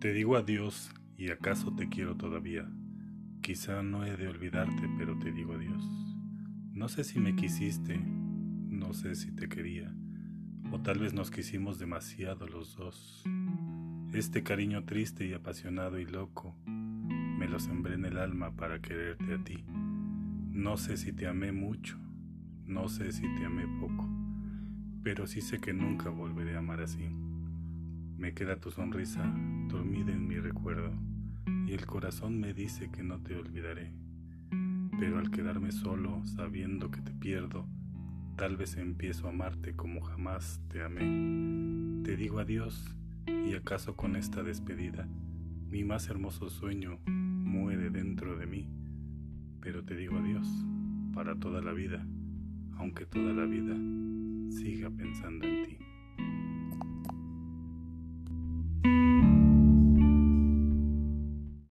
Te digo adiós y acaso te quiero todavía. Quizá no he de olvidarte, pero te digo adiós. No sé si me quisiste, no sé si te quería, o tal vez nos quisimos demasiado los dos. Este cariño triste y apasionado y loco, me lo sembré en el alma para quererte a ti. No sé si te amé mucho, no sé si te amé poco, pero sí sé que nunca volveré a amar así. Me queda tu sonrisa dormida en mi recuerdo y el corazón me dice que no te olvidaré. Pero al quedarme solo, sabiendo que te pierdo, tal vez empiezo a amarte como jamás te amé. Te digo adiós y acaso con esta despedida mi más hermoso sueño muere dentro de mí. Pero te digo adiós para toda la vida, aunque toda la vida siga pensando en ti.